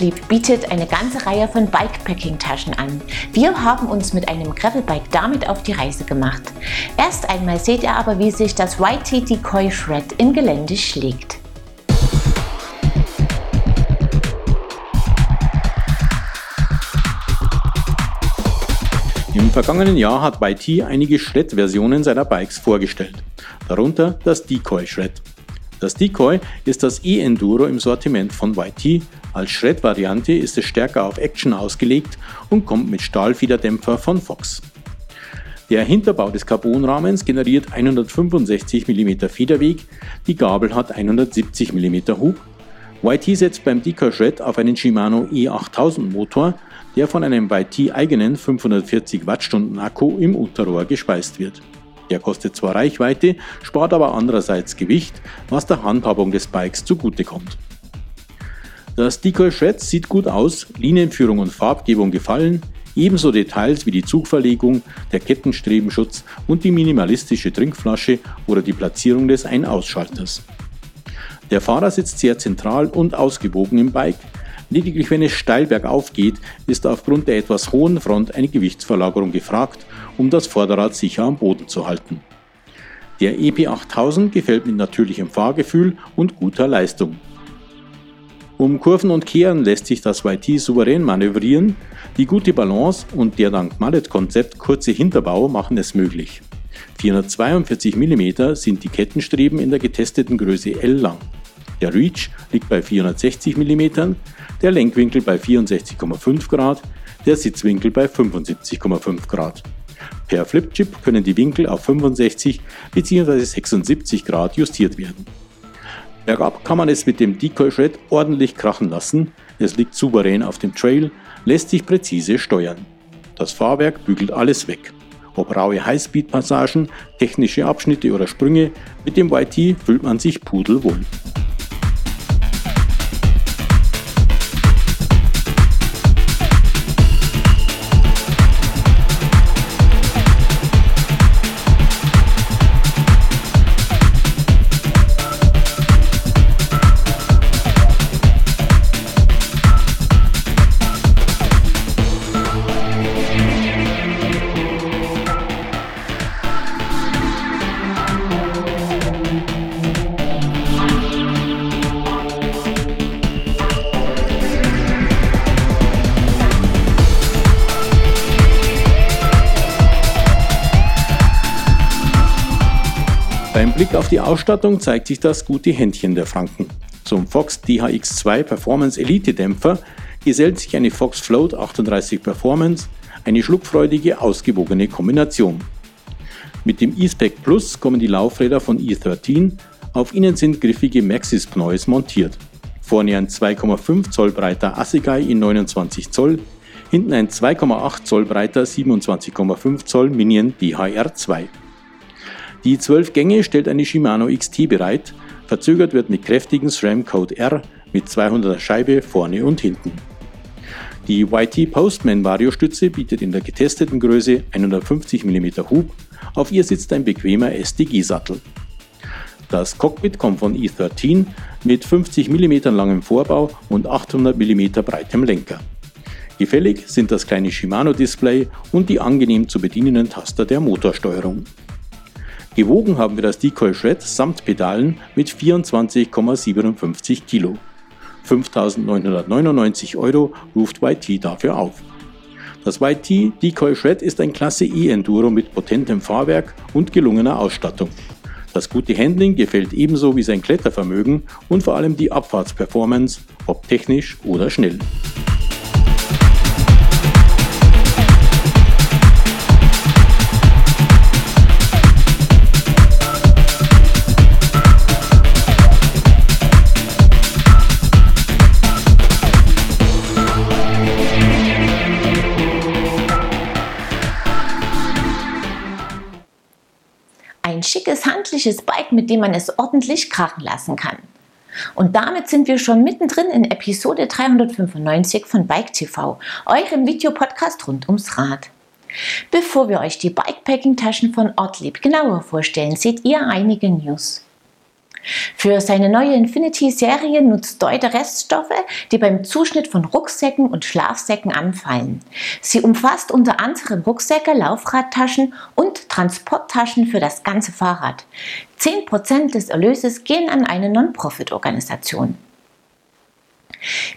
Ortlieb bietet eine ganze Reihe von Bikepacking-Taschen an. Wir haben uns mit einem Gravelbike damit auf die Reise gemacht. Erst einmal seht ihr aber, wie sich das YT Decoy Shred im Gelände schlägt. Im vergangenen Jahr hat YT einige Shred-Versionen seiner Bikes vorgestellt, darunter das Decoy Shred. Das Decoy ist das E-Enduro im Sortiment von YT. Als Shred-Variante ist es stärker auf Action ausgelegt und kommt mit Stahlfederdämpfer von Fox. Der Hinterbau des Carbonrahmens generiert 165 mm Federweg, die Gabel hat 170 mm Hub. YT setzt beim Decoy Shred auf einen Shimano E8000 Motor, der von einem YT eigenen 540 Wattstunden Akku im Unterrohr gespeist wird. Der kostet zwar Reichweite, spart aber andererseits Gewicht, was der Handhabung des Bikes zugutekommt. Das Decoy Shred sieht gut aus, Linienführung und Farbgebung gefallen, ebenso Details wie die Zugverlegung, der Kettenstrebenschutz und die minimalistische Trinkflasche oder die Platzierung des Ein-Ausschalters. Der Fahrer sitzt sehr zentral und ausgewogen im Bike, Lediglich wenn es steil bergauf geht, ist aufgrund der etwas hohen Front eine Gewichtsverlagerung gefragt, um das Vorderrad sicher am Boden zu halten. Der EP8000 gefällt mit natürlichem Fahrgefühl und guter Leistung. Um Kurven und Kehren lässt sich das YT souverän manövrieren, die gute Balance und der dank Mallet-Konzept kurze Hinterbau machen es möglich. 442 mm sind die Kettenstreben in der getesteten Größe L lang. Der Reach liegt bei 460 mm, der Lenkwinkel bei 64,5 Grad, der Sitzwinkel bei 75,5 Grad. Per Flipchip können die Winkel auf 65 bzw. 76 Grad justiert werden. Bergab kann man es mit dem Decoy Shred ordentlich krachen lassen, es liegt souverän auf dem Trail, lässt sich präzise steuern. Das Fahrwerk bügelt alles weg. Ob raue Highspeed-Passagen, technische Abschnitte oder Sprünge, mit dem YT fühlt man sich pudelwohl. Blick auf die Ausstattung zeigt sich das gute Händchen der Franken. Zum Fox DHX2 Performance Elite Dämpfer gesellt sich eine Fox Float 38 Performance, eine schluckfreudige, ausgewogene Kombination. Mit dem E-Spec Plus kommen die Laufräder von E13, auf ihnen sind griffige Maxis Pneus montiert. Vorne ein 2,5 Zoll breiter Assegai in 29 Zoll, hinten ein 2,8 Zoll breiter 27,5 Zoll Minion DHR2. Die 12 Gänge stellt eine Shimano XT bereit, verzögert wird mit kräftigen SRAM Code R mit 200er Scheibe vorne und hinten. Die YT Postman Variostütze bietet in der getesteten Größe 150 mm Hub, auf ihr sitzt ein bequemer SDG-Sattel. Das Cockpit kommt von E13 mit 50 mm langem Vorbau und 800 mm breitem Lenker. Gefällig sind das kleine Shimano-Display und die angenehm zu bedienenden Taster der Motorsteuerung. Gewogen haben wir das Decoy Shred samt Pedalen mit 24,57 Kilo. 5.999 Euro ruft YT dafür auf. Das YT Decoy Shred ist ein Klasse E-Enduro mit potentem Fahrwerk und gelungener Ausstattung. Das gute Handling gefällt ebenso wie sein Klettervermögen und vor allem die Abfahrtsperformance, ob technisch oder schnell. Schickes, handliches Bike, mit dem man es ordentlich krachen lassen kann. Und damit sind wir schon mittendrin in Episode 395 von Bike TV, eurem Videopodcast rund ums Rad. Bevor wir euch die Bikepacking-Taschen von Ortlieb genauer vorstellen, seht ihr einige News. Für seine neue Infinity-Serie nutzt Deuter Reststoffe, die beim Zuschnitt von Rucksäcken und Schlafsäcken anfallen. Sie umfasst unter anderem Rucksäcke, Laufradtaschen und Transporttaschen für das ganze Fahrrad. 10% des Erlöses gehen an eine Non-Profit-Organisation.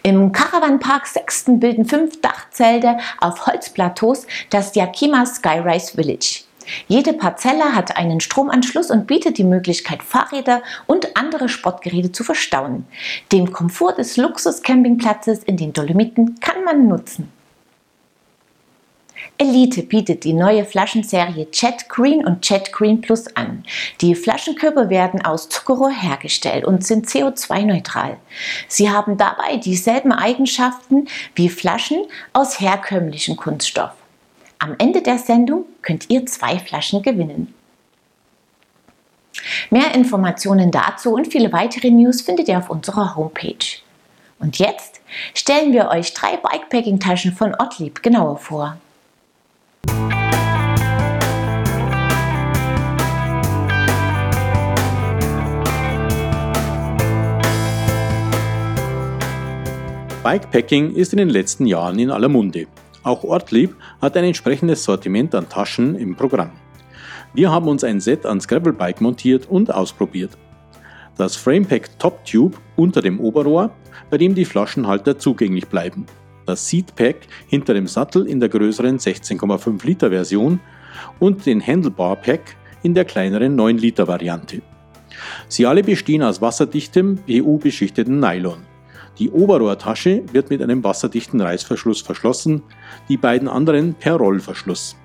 Im Caravanpark Sexton bilden fünf Dachzelte auf Holzplateaus das Yakima Skyrise Village. Jede Parzelle hat einen Stromanschluss und bietet die Möglichkeit, Fahrräder und andere Sportgeräte zu verstauen. Den Komfort des Luxus-Campingplatzes in den Dolomiten kann man nutzen. Elite bietet die neue Flaschenserie Jet Green und Jet Green Plus an. Die Flaschenkörper werden aus Zuckerrohr hergestellt und sind CO2-neutral. Sie haben dabei dieselben Eigenschaften wie Flaschen aus herkömmlichem Kunststoff. Am Ende der Sendung könnt ihr zwei Flaschen gewinnen. Mehr Informationen dazu und viele weitere News findet ihr auf unserer Homepage. Und jetzt stellen wir euch drei Bikepacking-Taschen von Ottlieb genauer vor. Bikepacking ist in den letzten Jahren in aller Munde. Auch Ortlieb hat ein entsprechendes Sortiment an Taschen im Programm. Wir haben uns ein Set ans Gravelbike montiert und ausprobiert. Das Framepack Top Tube unter dem Oberrohr, bei dem die Flaschenhalter zugänglich bleiben. Das Seatpack hinter dem Sattel in der größeren 16,5 Liter Version und den Handlebar Pack in der kleineren 9 Liter Variante. Sie alle bestehen aus wasserdichtem, PU-beschichteten Nylon. Die Oberrohrtasche wird mit einem wasserdichten Reißverschluss verschlossen, die beiden anderen per Rollverschluss.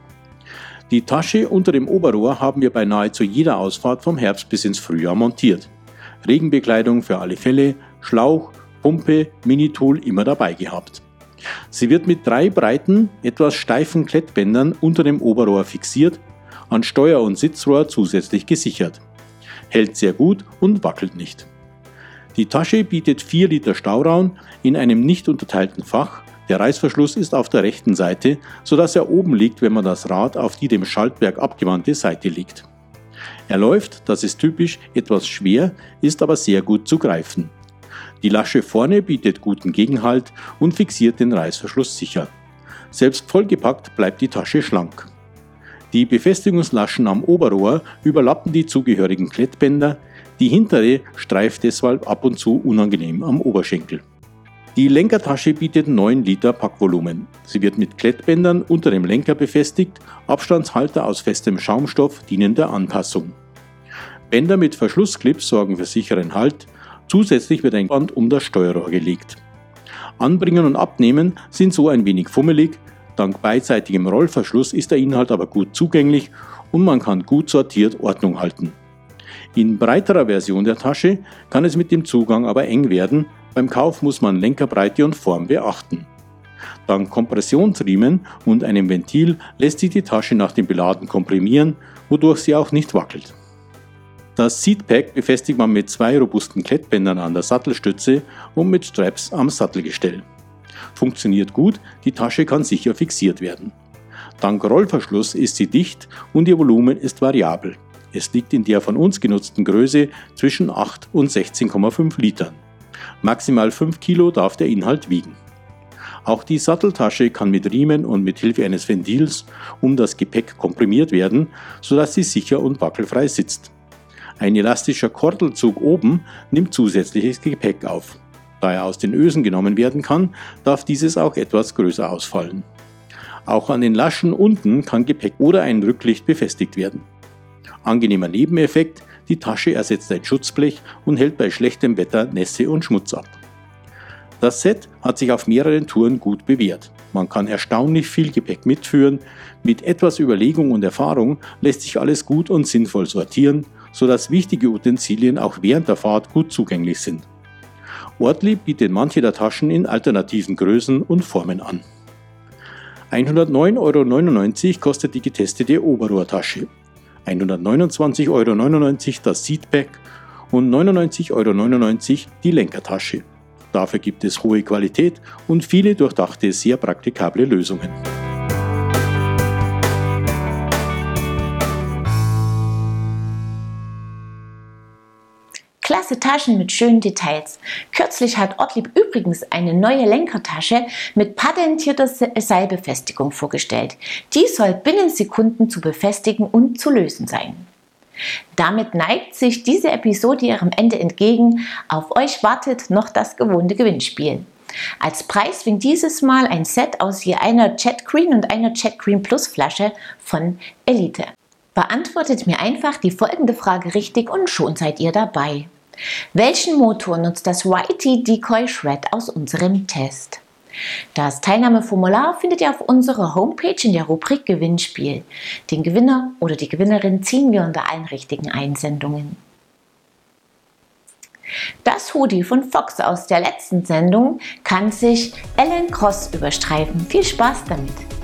Die Tasche unter dem Oberrohr haben wir bei nahezu jeder Ausfahrt vom Herbst bis ins Frühjahr montiert. Regenbekleidung für alle Fälle, Schlauch, Pumpe, Minitool immer dabei gehabt. Sie wird mit drei breiten, etwas steifen Klettbändern unter dem Oberrohr fixiert, an Steuer- und Sitzrohr zusätzlich gesichert. Hält sehr gut und wackelt nicht. Die Tasche bietet 4 Liter Stauraum in einem nicht unterteilten Fach. Der Reißverschluss ist auf der rechten Seite, sodass er oben liegt, wenn man das Rad auf die dem Schaltwerk abgewandte Seite legt. Er läuft, das ist typisch, etwas schwer, ist aber sehr gut zu greifen. Die Lasche vorne bietet guten Gegenhalt und fixiert den Reißverschluss sicher. Selbst vollgepackt bleibt die Tasche schlank. Die Befestigungslaschen am Oberrohr überlappen die zugehörigen Klettbänder, die hintere streift deshalb ab und zu unangenehm am Oberschenkel. Die Lenkertasche bietet 9 Liter Packvolumen. Sie wird mit Klettbändern unter dem Lenker befestigt, Abstandshalter aus festem Schaumstoff dienen der Anpassung. Bänder mit Verschlussclips sorgen für sicheren Halt, zusätzlich wird ein Band um das Steuerrohr gelegt. Anbringen und Abnehmen sind so ein wenig fummelig, dank beidseitigem Rollverschluss ist der Inhalt aber gut zugänglich und man kann gut sortiert Ordnung halten. In breiterer Version der Tasche kann es mit dem Zugang aber eng werden, beim Kauf muss man Lenkerbreite und Form beachten. Dank Kompressionsriemen und einem Ventil lässt sich die Tasche nach dem Beladen komprimieren, wodurch sie auch nicht wackelt. Das Seatpack befestigt man mit zwei robusten Klettbändern an der Sattelstütze und mit Straps am Sattelgestell. Funktioniert gut, die Tasche kann sicher fixiert werden. Dank Rollverschluss ist sie dicht und ihr Volumen ist variabel. Es liegt in der von uns genutzten Größe zwischen 8 und 16,5 Litern. Maximal 5 Kilo darf der Inhalt wiegen. Auch die Satteltasche kann mit Riemen und mit Hilfe eines Ventils um das Gepäck komprimiert werden, sodass sie sicher und wackelfrei sitzt. Ein elastischer Kordelzug oben nimmt zusätzliches Gepäck auf. Da er aus den Ösen genommen werden kann, darf dieses auch etwas größer ausfallen. Auch an den Laschen unten kann Gepäck oder ein Rücklicht befestigt werden. Angenehmer Nebeneffekt, die Tasche ersetzt ein Schutzblech und hält bei schlechtem Wetter Nässe und Schmutz ab. Das Set hat sich auf mehreren Touren gut bewährt. Man kann erstaunlich viel Gepäck mitführen. Mit etwas Überlegung und Erfahrung lässt sich alles gut und sinnvoll sortieren, sodass wichtige Utensilien auch während der Fahrt gut zugänglich sind. Ortlieb bietet manche der Taschen in alternativen Größen und Formen an. 109,99 Euro kostet die getestete Oberrohrtasche. 129,99 Euro das Seatback und 99,99 Euro die Lenkertasche. Dafür gibt es hohe Qualität und viele durchdachte, sehr praktikable Lösungen. Klasse Taschen mit schönen Details. Kürzlich hat Ortlieb übrigens eine neue Lenkertasche mit patentierter Seilbefestigung vorgestellt. Die soll binnen Sekunden zu befestigen und zu lösen sein. Damit neigt sich diese Episode ihrem Ende entgegen. Auf euch wartet noch das gewohnte Gewinnspiel. Als Preis winkt dieses Mal ein Set aus je einer Chat Green und einer Chat Green Plus Flasche von Elite. Beantwortet mir einfach die folgende Frage richtig und schon seid ihr dabei. Welchen Motor nutzt das YT Decoy Shred aus unserem Test? Das Teilnahmeformular findet ihr auf unserer Homepage in der Rubrik Gewinnspiel. Den Gewinner oder die Gewinnerin ziehen wir unter allen richtigen Einsendungen. Das Hoodie von Fox aus der letzten Sendung kann sich Ellen Cross überstreifen. Viel Spaß damit!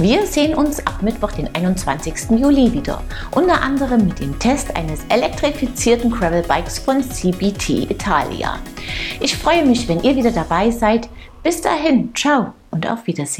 Wir sehen uns ab Mittwoch, den 21. Juli wieder, unter anderem mit dem Test eines elektrifizierten Gravel-Bikes von CBT Italia. Ich freue mich, wenn ihr wieder dabei seid. Bis dahin, ciao und auf Wiedersehen.